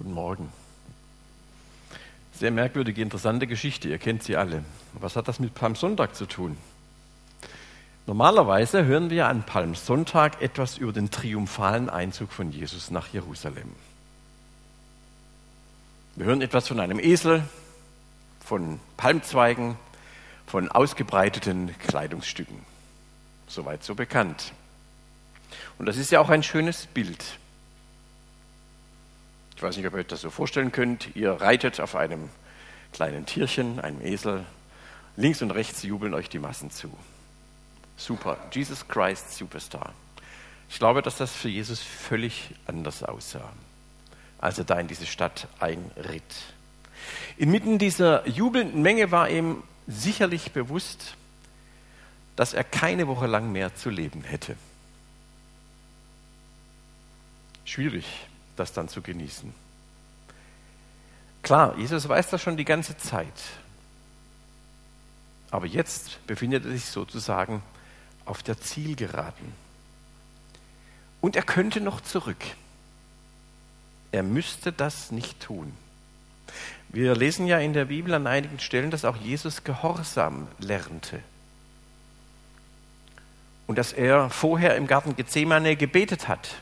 Guten Morgen. Sehr merkwürdige, interessante Geschichte. Ihr kennt sie alle. Was hat das mit Palmsonntag zu tun? Normalerweise hören wir an Palmsonntag etwas über den triumphalen Einzug von Jesus nach Jerusalem. Wir hören etwas von einem Esel, von Palmzweigen, von ausgebreiteten Kleidungsstücken. Soweit so bekannt. Und das ist ja auch ein schönes Bild. Ich weiß nicht, ob ihr euch das so vorstellen könnt. Ihr reitet auf einem kleinen Tierchen, einem Esel. Links und rechts jubeln euch die Massen zu. Super. Jesus Christ Superstar. Ich glaube, dass das für Jesus völlig anders aussah, als er da in diese Stadt einritt. Inmitten dieser jubelnden Menge war ihm sicherlich bewusst, dass er keine Woche lang mehr zu leben hätte. Schwierig, das dann zu genießen. Klar, Jesus weiß das schon die ganze Zeit. Aber jetzt befindet er sich sozusagen auf der Zielgeraden. Und er könnte noch zurück. Er müsste das nicht tun. Wir lesen ja in der Bibel an einigen Stellen, dass auch Jesus Gehorsam lernte. Und dass er vorher im Garten Gethsemane gebetet hat.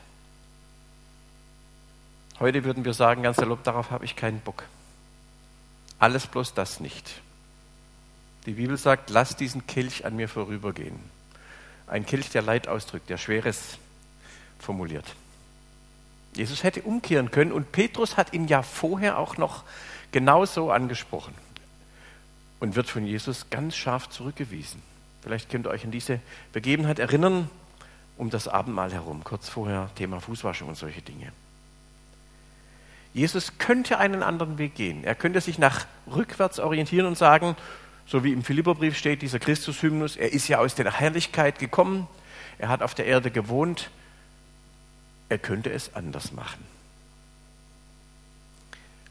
Heute würden wir sagen, ganz salopp, darauf habe ich keinen Bock. Alles bloß das nicht. Die Bibel sagt, lass diesen Kelch an mir vorübergehen. Ein Kelch, der Leid ausdrückt, der Schweres formuliert. Jesus hätte umkehren können und Petrus hat ihn ja vorher auch noch genauso angesprochen und wird von Jesus ganz scharf zurückgewiesen. Vielleicht könnt ihr euch an diese Begebenheit erinnern, um das Abendmahl herum, kurz vorher Thema Fußwaschung und solche Dinge. Jesus könnte einen anderen Weg gehen. Er könnte sich nach rückwärts orientieren und sagen, so wie im Philipperbrief steht, dieser Christushymnus, er ist ja aus der Herrlichkeit gekommen, er hat auf der Erde gewohnt, er könnte es anders machen.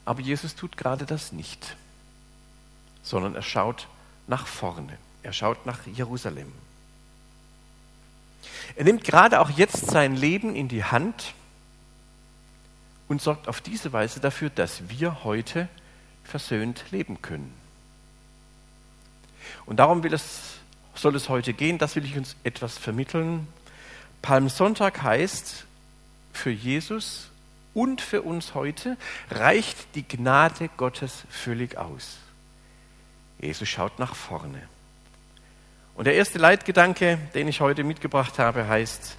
Aber Jesus tut gerade das nicht, sondern er schaut nach vorne, er schaut nach Jerusalem. Er nimmt gerade auch jetzt sein Leben in die Hand und sorgt auf diese Weise dafür, dass wir heute versöhnt leben können. Und darum es, soll es heute gehen, das will ich uns etwas vermitteln. Palmsonntag heißt, für Jesus und für uns heute reicht die Gnade Gottes völlig aus. Jesus schaut nach vorne. Und der erste Leitgedanke, den ich heute mitgebracht habe, heißt,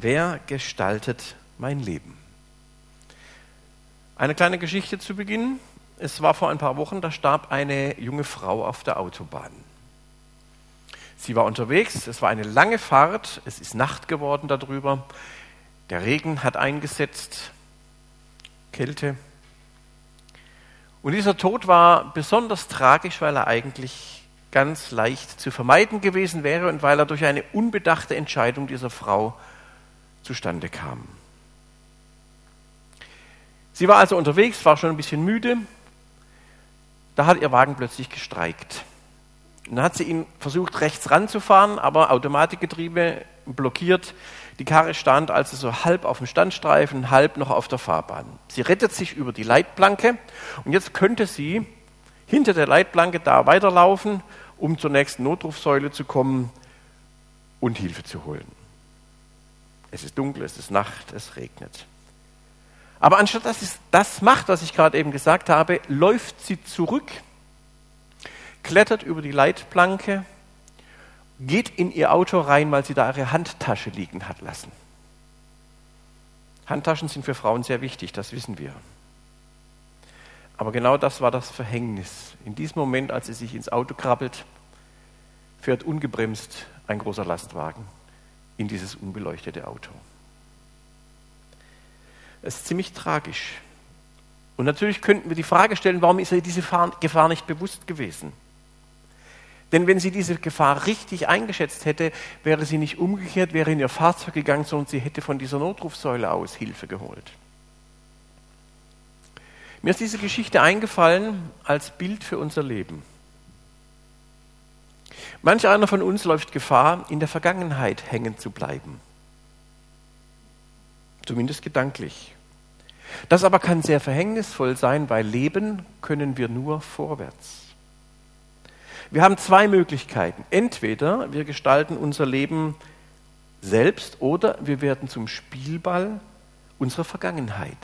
wer gestaltet mein Leben? Eine kleine Geschichte zu Beginn. Es war vor ein paar Wochen, da starb eine junge Frau auf der Autobahn. Sie war unterwegs, es war eine lange Fahrt, es ist Nacht geworden darüber, der Regen hat eingesetzt, Kälte. Und dieser Tod war besonders tragisch, weil er eigentlich ganz leicht zu vermeiden gewesen wäre und weil er durch eine unbedachte Entscheidung dieser Frau zustande kam. Sie war also unterwegs, war schon ein bisschen müde. Da hat ihr Wagen plötzlich gestreikt. Und dann hat sie ihn versucht, rechts ranzufahren, aber Automatikgetriebe blockiert. Die Karre stand also so halb auf dem Standstreifen, halb noch auf der Fahrbahn. Sie rettet sich über die Leitplanke und jetzt könnte sie hinter der Leitplanke da weiterlaufen, um zur nächsten Notrufsäule zu kommen und Hilfe zu holen. Es ist dunkel, es ist Nacht, es regnet. Aber anstatt dass sie das macht, was ich gerade eben gesagt habe, läuft sie zurück, klettert über die Leitplanke, geht in ihr Auto rein, weil sie da ihre Handtasche liegen hat lassen. Handtaschen sind für Frauen sehr wichtig, das wissen wir. Aber genau das war das Verhängnis. In diesem Moment, als sie sich ins Auto krabbelt, fährt ungebremst ein großer Lastwagen in dieses unbeleuchtete Auto. Es ist ziemlich tragisch. Und natürlich könnten wir die Frage stellen, warum ist ihr diese Gefahr nicht bewusst gewesen? Denn wenn sie diese Gefahr richtig eingeschätzt hätte, wäre sie nicht umgekehrt, wäre in ihr Fahrzeug gegangen, sondern sie hätte von dieser Notrufsäule aus Hilfe geholt. Mir ist diese Geschichte eingefallen als Bild für unser Leben. Manch einer von uns läuft Gefahr, in der Vergangenheit hängen zu bleiben zumindest gedanklich. Das aber kann sehr verhängnisvoll sein, weil leben können wir nur vorwärts. Wir haben zwei Möglichkeiten. Entweder wir gestalten unser Leben selbst oder wir werden zum Spielball unserer Vergangenheit.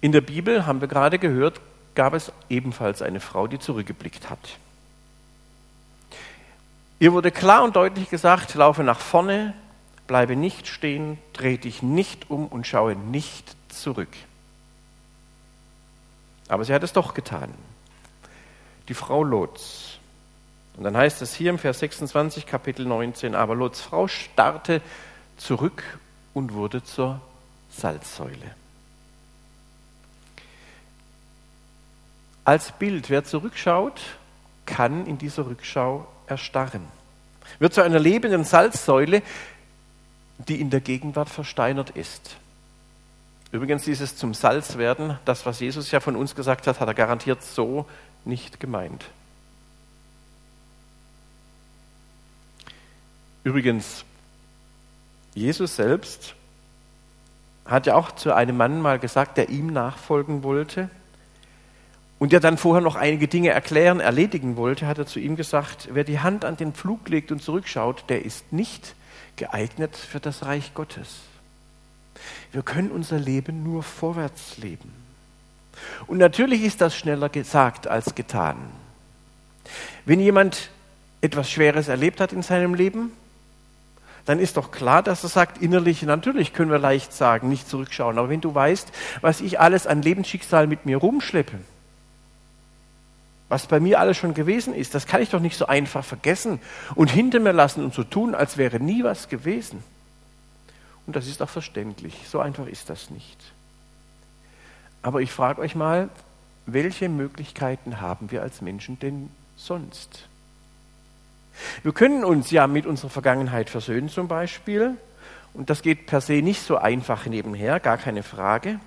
In der Bibel, haben wir gerade gehört, gab es ebenfalls eine Frau, die zurückgeblickt hat. Ihr wurde klar und deutlich gesagt, laufe nach vorne, bleibe nicht stehen, dreh dich nicht um und schaue nicht zurück. Aber sie hat es doch getan. Die Frau Lots. Und dann heißt es hier im Vers 26, Kapitel 19, aber Lots Frau starrte zurück und wurde zur Salzsäule. Als Bild, wer zurückschaut, kann in dieser Rückschau erstarren. Wird zu einer lebenden Salzsäule, die in der Gegenwart versteinert ist. Übrigens, dieses zum Salz werden, das, was Jesus ja von uns gesagt hat, hat er garantiert so nicht gemeint. Übrigens, Jesus selbst hat ja auch zu einem Mann mal gesagt, der ihm nachfolgen wollte und der dann vorher noch einige Dinge erklären, erledigen wollte, hat er zu ihm gesagt, wer die Hand an den Pflug legt und zurückschaut, der ist nicht geeignet für das Reich Gottes. Wir können unser Leben nur vorwärts leben. Und natürlich ist das schneller gesagt als getan. Wenn jemand etwas Schweres erlebt hat in seinem Leben, dann ist doch klar, dass er sagt, innerlich, natürlich können wir leicht sagen, nicht zurückschauen. Aber wenn du weißt, was ich alles an Lebensschicksal mit mir rumschleppe, was bei mir alles schon gewesen ist, das kann ich doch nicht so einfach vergessen und hinter mir lassen und so tun, als wäre nie was gewesen. Und das ist auch verständlich. So einfach ist das nicht. Aber ich frage euch mal, welche Möglichkeiten haben wir als Menschen denn sonst? Wir können uns ja mit unserer Vergangenheit versöhnen zum Beispiel. Und das geht per se nicht so einfach nebenher, gar keine Frage.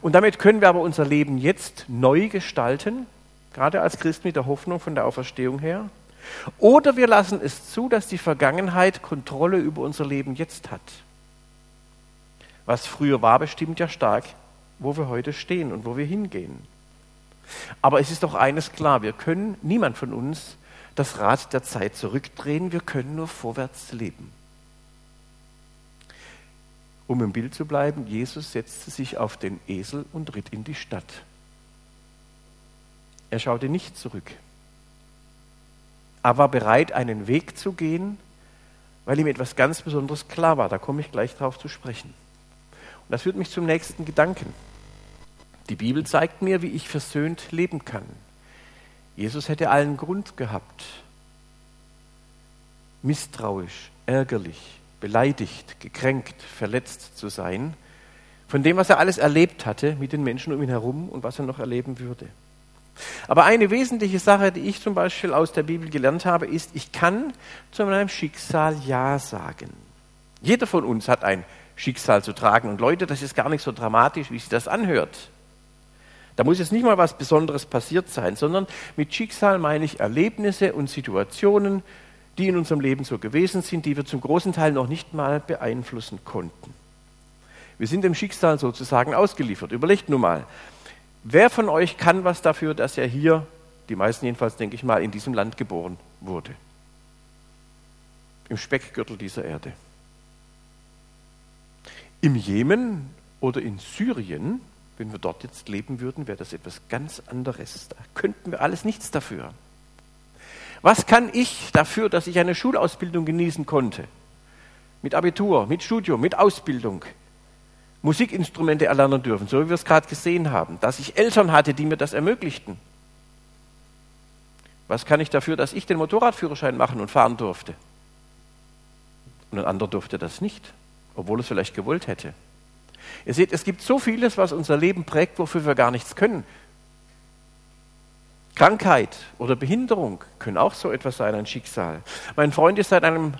Und damit können wir aber unser Leben jetzt neu gestalten, gerade als Christ mit der Hoffnung von der Auferstehung her. Oder wir lassen es zu, dass die Vergangenheit Kontrolle über unser Leben jetzt hat. Was früher war, bestimmt ja stark wo wir heute stehen und wo wir hingehen. Aber es ist doch eines klar, wir können, niemand von uns, das Rad der Zeit zurückdrehen, wir können nur vorwärts leben. Um im Bild zu bleiben, Jesus setzte sich auf den Esel und ritt in die Stadt. Er schaute nicht zurück. Er war bereit, einen Weg zu gehen, weil ihm etwas ganz Besonderes klar war. Da komme ich gleich darauf zu sprechen. Und das führt mich zum nächsten Gedanken. Die Bibel zeigt mir, wie ich versöhnt leben kann. Jesus hätte allen Grund gehabt, misstrauisch, ärgerlich, beleidigt, gekränkt, verletzt zu sein, von dem, was er alles erlebt hatte mit den Menschen um ihn herum und was er noch erleben würde. Aber eine wesentliche Sache, die ich zum Beispiel aus der Bibel gelernt habe, ist, ich kann zu meinem Schicksal Ja sagen. Jeder von uns hat ein Schicksal zu tragen. Und Leute, das ist gar nicht so dramatisch, wie sich das anhört. Da muss jetzt nicht mal was Besonderes passiert sein, sondern mit Schicksal meine ich Erlebnisse und Situationen, die in unserem Leben so gewesen sind, die wir zum großen Teil noch nicht mal beeinflussen konnten. Wir sind dem Schicksal sozusagen ausgeliefert. Überlegt nur mal, wer von euch kann was dafür, dass er hier, die meisten jedenfalls denke ich mal, in diesem Land geboren wurde? Im Speckgürtel dieser Erde. Im Jemen oder in Syrien wenn wir dort jetzt leben würden, wäre das etwas ganz anderes. Da könnten wir alles nichts dafür. Was kann ich dafür, dass ich eine Schulausbildung genießen konnte? Mit Abitur, mit Studium, mit Ausbildung. Musikinstrumente erlernen dürfen, so wie wir es gerade gesehen haben. Dass ich Eltern hatte, die mir das ermöglichten. Was kann ich dafür, dass ich den Motorradführerschein machen und fahren durfte? Und ein anderer durfte das nicht, obwohl es vielleicht gewollt hätte. Ihr seht, es gibt so vieles, was unser Leben prägt, wofür wir gar nichts können. Krankheit oder Behinderung können auch so etwas sein, ein Schicksal. Mein Freund ist seit einem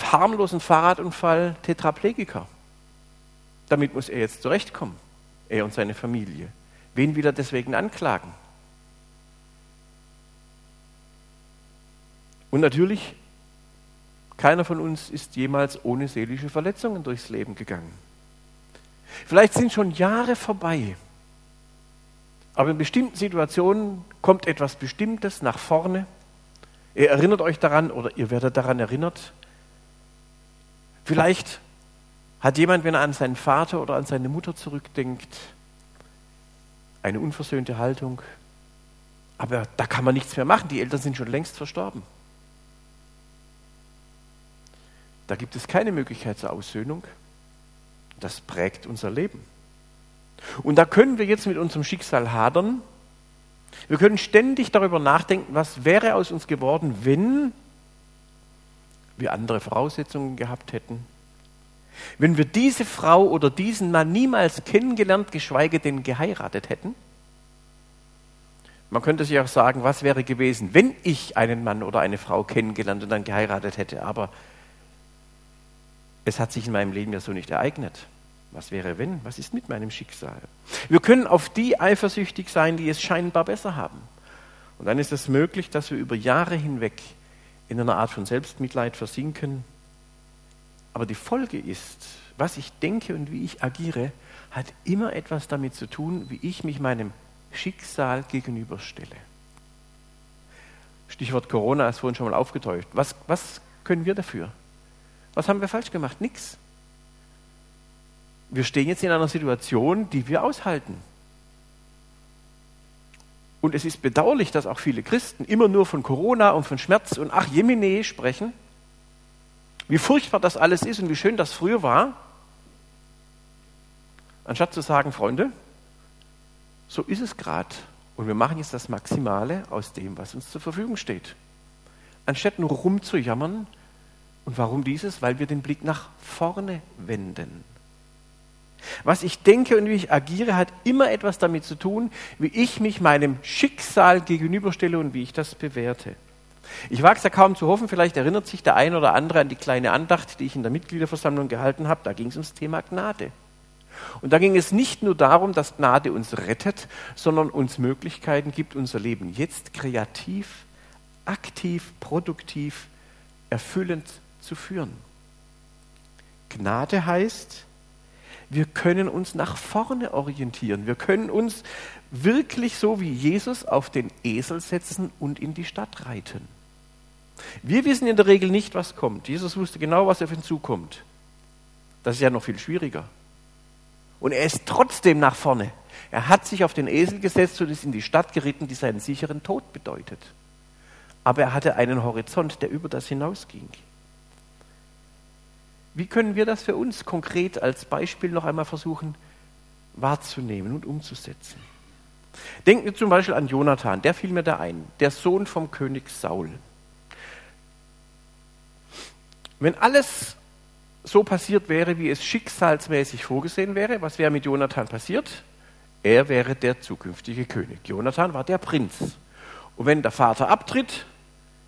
harmlosen Fahrradunfall Tetraplegiker. Damit muss er jetzt zurechtkommen, er und seine Familie. Wen will er deswegen anklagen? Und natürlich, keiner von uns ist jemals ohne seelische Verletzungen durchs Leben gegangen. Vielleicht sind schon Jahre vorbei. Aber in bestimmten Situationen kommt etwas Bestimmtes nach vorne. Ihr erinnert euch daran oder ihr werdet daran erinnert. Vielleicht hat jemand, wenn er an seinen Vater oder an seine Mutter zurückdenkt, eine unversöhnte Haltung. Aber da kann man nichts mehr machen. Die Eltern sind schon längst verstorben. Da gibt es keine Möglichkeit zur Aussöhnung. Das prägt unser Leben. Und da können wir jetzt mit unserem Schicksal hadern. Wir können ständig darüber nachdenken, was wäre aus uns geworden, wenn wir andere Voraussetzungen gehabt hätten. Wenn wir diese Frau oder diesen Mann niemals kennengelernt, geschweige denn geheiratet hätten. Man könnte sich auch sagen, was wäre gewesen, wenn ich einen Mann oder eine Frau kennengelernt und dann geheiratet hätte. Aber es hat sich in meinem Leben ja so nicht ereignet. Was wäre wenn? Was ist mit meinem Schicksal? Wir können auf die eifersüchtig sein, die es scheinbar besser haben. Und dann ist es möglich, dass wir über Jahre hinweg in einer Art von Selbstmitleid versinken. Aber die Folge ist, was ich denke und wie ich agiere, hat immer etwas damit zu tun, wie ich mich meinem Schicksal gegenüberstelle. Stichwort Corona ist vorhin schon mal aufgetäuscht. Was, was können wir dafür? Was haben wir falsch gemacht? Nix. Wir stehen jetzt in einer Situation, die wir aushalten. Und es ist bedauerlich, dass auch viele Christen immer nur von Corona und von Schmerz und ach Jemine sprechen. Wie furchtbar das alles ist und wie schön das früher war. Anstatt zu sagen, Freunde, so ist es gerade. Und wir machen jetzt das Maximale aus dem, was uns zur Verfügung steht. Anstatt nur rumzujammern, und warum dieses? Weil wir den Blick nach vorne wenden. Was ich denke und wie ich agiere, hat immer etwas damit zu tun, wie ich mich meinem Schicksal gegenüberstelle und wie ich das bewerte. Ich wage es ja kaum zu hoffen, vielleicht erinnert sich der ein oder andere an die kleine Andacht, die ich in der Mitgliederversammlung gehalten habe. Da ging es ums Thema Gnade. Und da ging es nicht nur darum, dass Gnade uns rettet, sondern uns Möglichkeiten gibt, unser Leben jetzt kreativ, aktiv, produktiv, erfüllend zu führen. Gnade heißt, wir können uns nach vorne orientieren. Wir können uns wirklich so wie Jesus auf den Esel setzen und in die Stadt reiten. Wir wissen in der Regel nicht, was kommt. Jesus wusste genau, was auf ihn zukommt. Das ist ja noch viel schwieriger. Und er ist trotzdem nach vorne. Er hat sich auf den Esel gesetzt und ist in die Stadt geritten, die seinen sicheren Tod bedeutet. Aber er hatte einen Horizont, der über das hinausging. Wie können wir das für uns konkret als Beispiel noch einmal versuchen wahrzunehmen und umzusetzen? Denken wir zum Beispiel an Jonathan, der fiel mir da ein, der Sohn vom König Saul. Wenn alles so passiert wäre, wie es schicksalsmäßig vorgesehen wäre, was wäre mit Jonathan passiert? Er wäre der zukünftige König. Jonathan war der Prinz. Und wenn der Vater abtritt,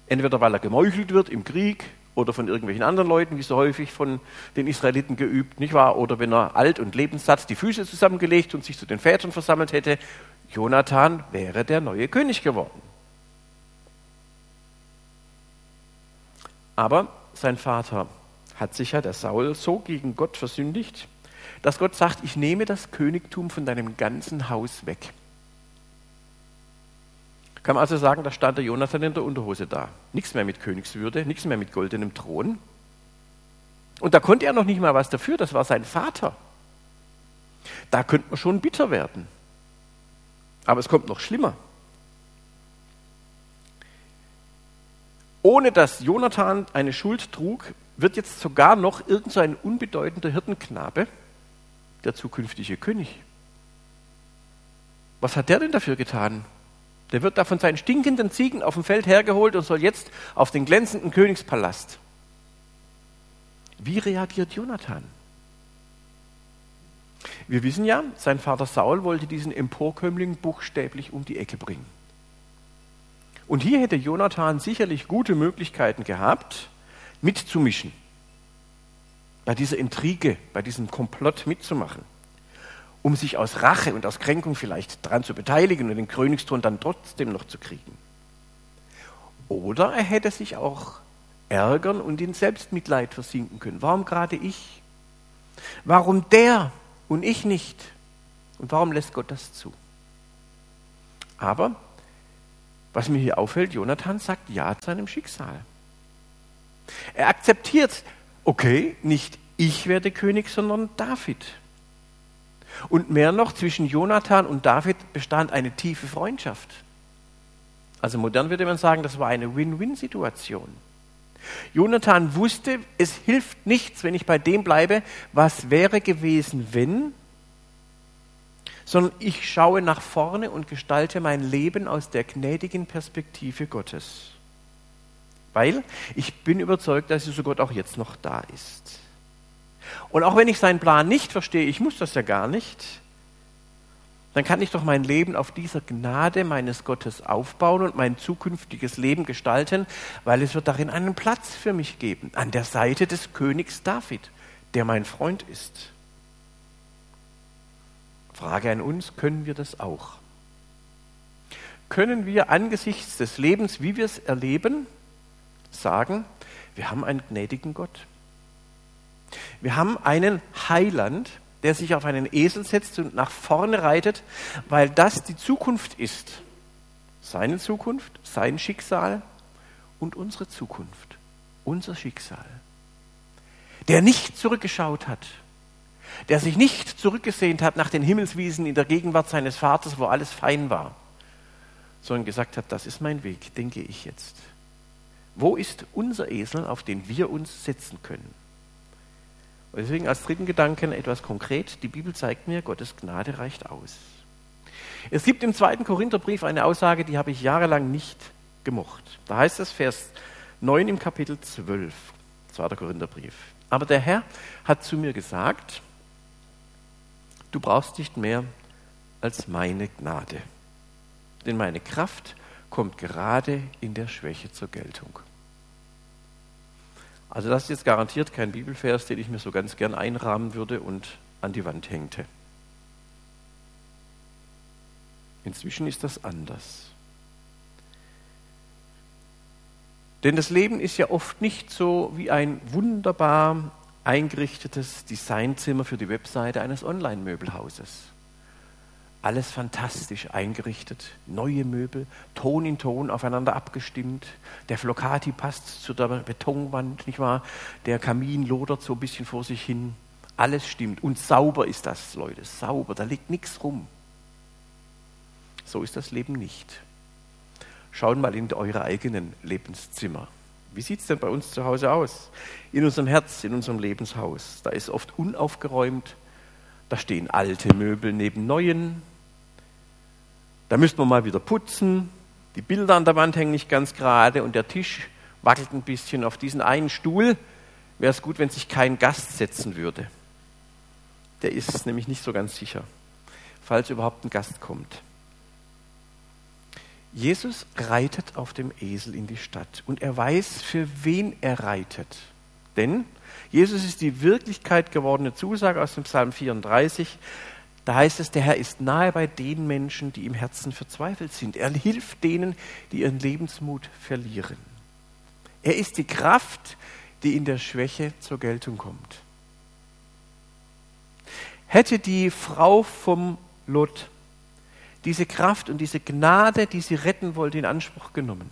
entweder weil er gemeuchelt wird im Krieg oder von irgendwelchen anderen Leuten, wie so häufig von den Israeliten geübt, nicht wahr? Oder wenn er alt und lebenssatt die Füße zusammengelegt und sich zu den Vätern versammelt hätte, Jonathan wäre der neue König geworden. Aber sein Vater hat sich ja der Saul so gegen Gott versündigt, dass Gott sagt, ich nehme das Königtum von deinem ganzen Haus weg. Kann man also sagen, da stand der Jonathan in der Unterhose da. Nichts mehr mit Königswürde, nichts mehr mit goldenem Thron. Und da konnte er noch nicht mal was dafür, das war sein Vater. Da könnte man schon bitter werden. Aber es kommt noch schlimmer. Ohne dass Jonathan eine Schuld trug, wird jetzt sogar noch irgend so unbedeutender Hirtenknabe der zukünftige König. Was hat der denn dafür getan? Der wird da von seinen stinkenden Ziegen auf dem Feld hergeholt und soll jetzt auf den glänzenden Königspalast. Wie reagiert Jonathan? Wir wissen ja, sein Vater Saul wollte diesen Emporkömmling buchstäblich um die Ecke bringen. Und hier hätte Jonathan sicherlich gute Möglichkeiten gehabt, mitzumischen, bei dieser Intrige, bei diesem Komplott mitzumachen um sich aus Rache und aus Kränkung vielleicht daran zu beteiligen und den Königsthron dann trotzdem noch zu kriegen. Oder er hätte sich auch ärgern und in Selbstmitleid versinken können. Warum gerade ich? Warum der? und ich nicht. Und warum lässt Gott das zu? Aber was mir hier auffällt, Jonathan sagt Ja zu seinem Schicksal. Er akzeptiert, okay, nicht ich werde König, sondern David. Und mehr noch, zwischen Jonathan und David bestand eine tiefe Freundschaft. Also modern würde man sagen, das war eine Win-Win-Situation. Jonathan wusste, es hilft nichts, wenn ich bei dem bleibe, was wäre gewesen, wenn, sondern ich schaue nach vorne und gestalte mein Leben aus der gnädigen Perspektive Gottes. Weil ich bin überzeugt, dass dieser Gott auch jetzt noch da ist. Und auch wenn ich seinen Plan nicht verstehe, ich muss das ja gar nicht, dann kann ich doch mein Leben auf dieser Gnade meines Gottes aufbauen und mein zukünftiges Leben gestalten, weil es wird darin einen Platz für mich geben, an der Seite des Königs David, der mein Freund ist. Frage an uns, können wir das auch? Können wir angesichts des Lebens, wie wir es erleben, sagen, wir haben einen gnädigen Gott? Wir haben einen Heiland, der sich auf einen Esel setzt und nach vorne reitet, weil das die Zukunft ist. Seine Zukunft, sein Schicksal und unsere Zukunft, unser Schicksal. Der nicht zurückgeschaut hat, der sich nicht zurückgesehnt hat nach den Himmelswiesen in der Gegenwart seines Vaters, wo alles fein war, sondern gesagt hat, das ist mein Weg, denke ich jetzt. Wo ist unser Esel, auf den wir uns setzen können? Und deswegen als dritten Gedanken etwas konkret. Die Bibel zeigt mir, Gottes Gnade reicht aus. Es gibt im zweiten Korintherbrief eine Aussage, die habe ich jahrelang nicht gemocht. Da heißt es Vers 9 im Kapitel 12, zweiter Korintherbrief. Aber der Herr hat zu mir gesagt, du brauchst nicht mehr als meine Gnade. Denn meine Kraft kommt gerade in der Schwäche zur Geltung. Also das ist jetzt garantiert kein Bibelvers, den ich mir so ganz gern einrahmen würde und an die Wand hängte. Inzwischen ist das anders. Denn das Leben ist ja oft nicht so wie ein wunderbar eingerichtetes Designzimmer für die Webseite eines Online-Möbelhauses. Alles fantastisch eingerichtet, neue Möbel, Ton in Ton aufeinander abgestimmt. Der Flocati passt zu der Betonwand, nicht wahr? Der Kamin lodert so ein bisschen vor sich hin. Alles stimmt. Und sauber ist das, Leute, sauber, da liegt nichts rum. So ist das Leben nicht. Schaut mal in eure eigenen Lebenszimmer. Wie sieht es denn bei uns zu Hause aus? In unserem Herz, in unserem Lebenshaus. Da ist oft unaufgeräumt, da stehen alte Möbel neben neuen. Da müsste man mal wieder putzen. Die Bilder an der Wand hängen nicht ganz gerade und der Tisch wackelt ein bisschen. Auf diesen einen Stuhl wäre es gut, wenn sich kein Gast setzen würde. Der ist nämlich nicht so ganz sicher, falls überhaupt ein Gast kommt. Jesus reitet auf dem Esel in die Stadt und er weiß, für wen er reitet. Denn Jesus ist die Wirklichkeit gewordene Zusage aus dem Psalm 34. Da heißt es, der Herr ist nahe bei den Menschen, die im Herzen verzweifelt sind. Er hilft denen, die ihren Lebensmut verlieren. Er ist die Kraft, die in der Schwäche zur Geltung kommt. Hätte die Frau vom Lot diese Kraft und diese Gnade, die sie retten wollte, in Anspruch genommen,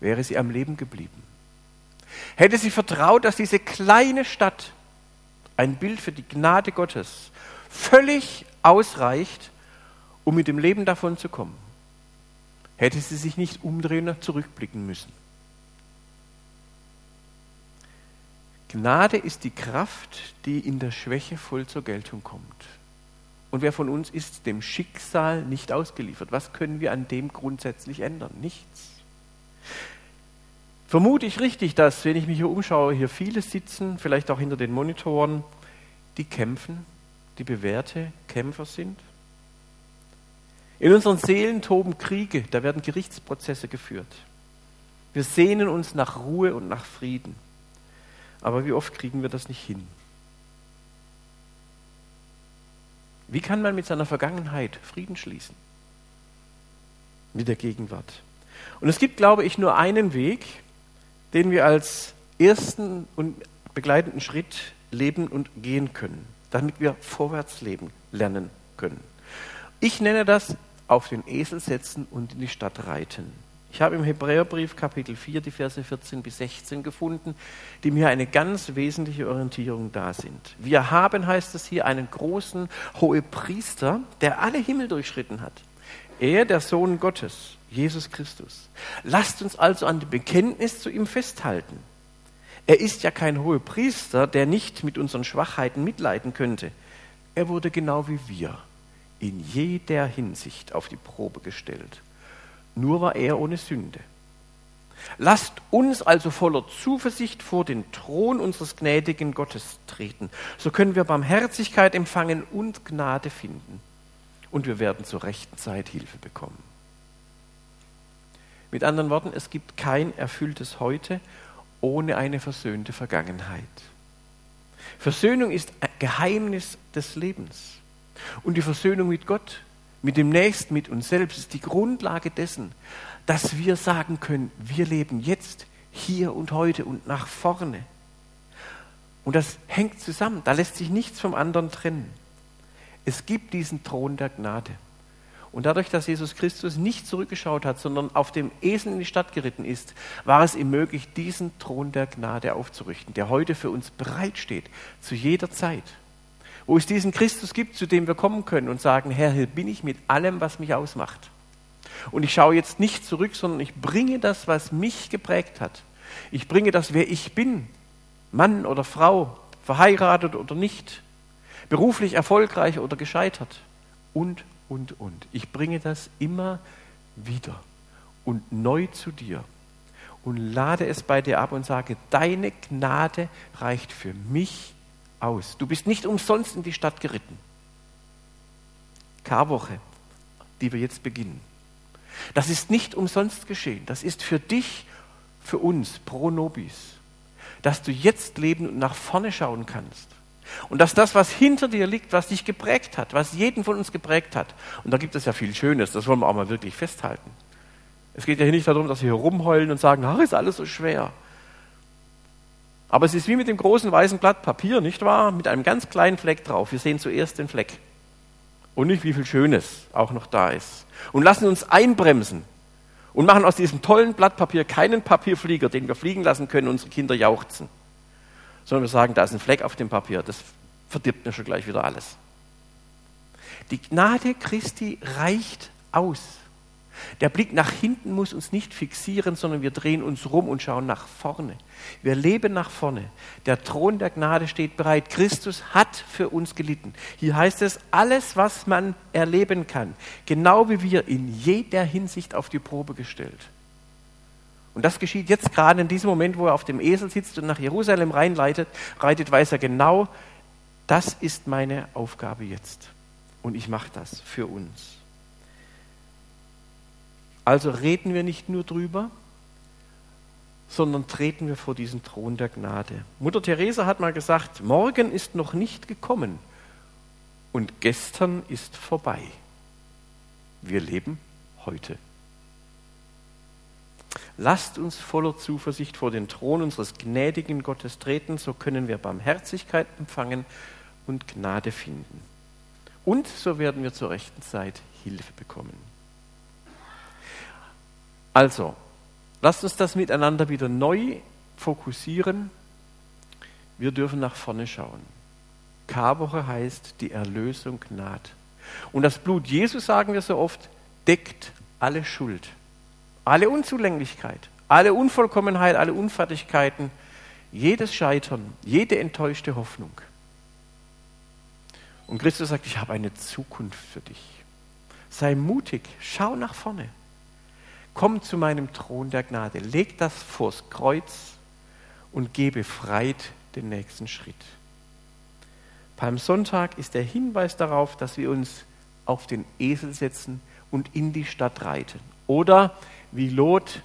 wäre sie am Leben geblieben. Hätte sie vertraut, dass diese kleine Stadt, ein Bild für die Gnade Gottes, völlig ausreicht, um mit dem Leben davon zu kommen, hätte sie sich nicht umdrehen und zurückblicken müssen. Gnade ist die Kraft, die in der Schwäche voll zur Geltung kommt. Und wer von uns ist dem Schicksal nicht ausgeliefert? Was können wir an dem grundsätzlich ändern? Nichts vermute ich richtig, dass, wenn ich mich hier umschaue, hier viele sitzen, vielleicht auch hinter den Monitoren, die kämpfen, die bewährte Kämpfer sind. In unseren Seelen toben Kriege, da werden Gerichtsprozesse geführt. Wir sehnen uns nach Ruhe und nach Frieden. Aber wie oft kriegen wir das nicht hin? Wie kann man mit seiner Vergangenheit Frieden schließen? Mit der Gegenwart. Und es gibt, glaube ich, nur einen Weg, den wir als ersten und begleitenden Schritt leben und gehen können. damit wir vorwärts leben lernen können. Ich nenne das auf den Esel setzen und in die Stadt reiten. Ich habe im Hebräerbrief Kapitel 4 die Verse 14 bis 16 gefunden, die mir eine ganz wesentliche Orientierung da sind. Wir haben, heißt es hier, einen großen Hohepriester, der alle Himmel durchschritten hat. Er, der Sohn Gottes, Jesus Christus. Lasst uns also an dem Bekenntnis zu ihm festhalten. Er ist ja kein Hohepriester, der nicht mit unseren Schwachheiten mitleiden könnte. Er wurde genau wie wir in jeder Hinsicht auf die Probe gestellt. Nur war er ohne Sünde. Lasst uns also voller Zuversicht vor den Thron unseres gnädigen Gottes treten. So können wir Barmherzigkeit empfangen und Gnade finden. Und wir werden zur rechten Zeit Hilfe bekommen. Mit anderen Worten, es gibt kein erfülltes Heute ohne eine versöhnte Vergangenheit. Versöhnung ist ein Geheimnis des Lebens. Und die Versöhnung mit Gott, mit dem Nächsten, mit uns selbst ist die Grundlage dessen, dass wir sagen können, wir leben jetzt, hier und heute und nach vorne. Und das hängt zusammen, da lässt sich nichts vom anderen trennen. Es gibt diesen Thron der Gnade. Und dadurch, dass Jesus Christus nicht zurückgeschaut hat, sondern auf dem Esel in die Stadt geritten ist, war es ihm möglich, diesen Thron der Gnade aufzurichten, der heute für uns bereitsteht, zu jeder Zeit. Wo es diesen Christus gibt, zu dem wir kommen können und sagen, Herr, hier bin ich mit allem, was mich ausmacht. Und ich schaue jetzt nicht zurück, sondern ich bringe das, was mich geprägt hat. Ich bringe das, wer ich bin, Mann oder Frau, verheiratet oder nicht, beruflich erfolgreich oder gescheitert und und, und. Ich bringe das immer wieder und neu zu dir und lade es bei dir ab und sage, deine Gnade reicht für mich aus. Du bist nicht umsonst in die Stadt geritten. Karwoche, die wir jetzt beginnen. Das ist nicht umsonst geschehen. Das ist für dich, für uns, pro nobis, dass du jetzt leben und nach vorne schauen kannst. Und dass das, was hinter dir liegt, was dich geprägt hat, was jeden von uns geprägt hat, und da gibt es ja viel Schönes, das wollen wir auch mal wirklich festhalten. Es geht ja hier nicht darum, dass wir hier rumheulen und sagen, ach, ist alles so schwer. Aber es ist wie mit dem großen weißen Blatt Papier, nicht wahr? Mit einem ganz kleinen Fleck drauf. Wir sehen zuerst den Fleck. Und nicht, wie viel Schönes auch noch da ist. Und lassen uns einbremsen und machen aus diesem tollen Blatt Papier keinen Papierflieger, den wir fliegen lassen können, unsere Kinder jauchzen sondern wir sagen, da ist ein Fleck auf dem Papier, das verdirbt mir schon gleich wieder alles. Die Gnade Christi reicht aus. Der Blick nach hinten muss uns nicht fixieren, sondern wir drehen uns rum und schauen nach vorne. Wir leben nach vorne. Der Thron der Gnade steht bereit. Christus hat für uns gelitten. Hier heißt es, alles, was man erleben kann, genau wie wir in jeder Hinsicht auf die Probe gestellt. Und das geschieht jetzt gerade in diesem Moment, wo er auf dem Esel sitzt und nach Jerusalem reinleitet, reitet, weiß er genau, das ist meine Aufgabe jetzt. Und ich mache das für uns. Also reden wir nicht nur drüber, sondern treten wir vor diesen Thron der Gnade. Mutter Teresa hat mal gesagt, morgen ist noch nicht gekommen und gestern ist vorbei. Wir leben heute. Lasst uns voller Zuversicht vor den Thron unseres gnädigen Gottes treten, so können wir Barmherzigkeit empfangen und Gnade finden. Und so werden wir zur rechten Zeit Hilfe bekommen. Also, lasst uns das miteinander wieder neu fokussieren. Wir dürfen nach vorne schauen. Karwoche heißt, die Erlösung naht. Und das Blut Jesus, sagen wir so oft, deckt alle Schuld alle Unzulänglichkeit, alle Unvollkommenheit, alle Unfertigkeiten, jedes Scheitern, jede enttäuschte Hoffnung. Und Christus sagt, ich habe eine Zukunft für dich. Sei mutig, schau nach vorne. Komm zu meinem Thron der Gnade, leg das vors Kreuz und geh befreit den nächsten Schritt. Palmsonntag ist der Hinweis darauf, dass wir uns auf den Esel setzen und in die Stadt reiten. Oder wie Lot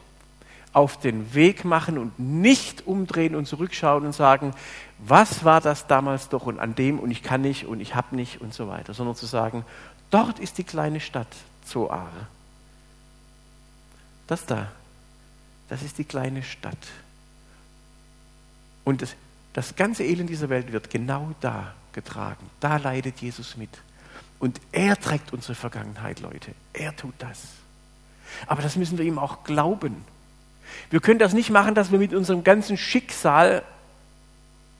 auf den Weg machen und nicht umdrehen und zurückschauen und sagen, was war das damals doch und an dem und ich kann nicht und ich habe nicht und so weiter, sondern zu sagen, dort ist die kleine Stadt Zoare. Das da, das ist die kleine Stadt. Und das, das ganze Elend dieser Welt wird genau da getragen. Da leidet Jesus mit. Und er trägt unsere Vergangenheit, Leute. Er tut das. Aber das müssen wir ihm auch glauben. Wir können das nicht machen, dass wir mit unserem ganzen Schicksal,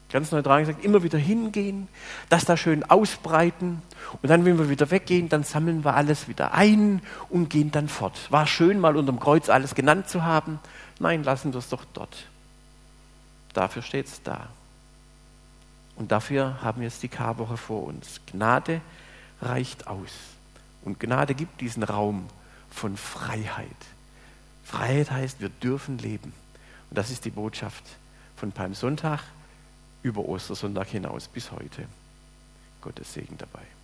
ganz neutral gesagt, immer wieder hingehen, das da schön ausbreiten und dann, wenn wir wieder weggehen, dann sammeln wir alles wieder ein und gehen dann fort. War schön, mal unterm Kreuz alles genannt zu haben. Nein, lassen wir es doch dort. Dafür steht es da. Und dafür haben wir jetzt die Karwoche vor uns. Gnade reicht aus. Und Gnade gibt diesen Raum von Freiheit. Freiheit heißt, wir dürfen leben. Und das ist die Botschaft von Palmsonntag über Ostersonntag hinaus bis heute. Gottes Segen dabei.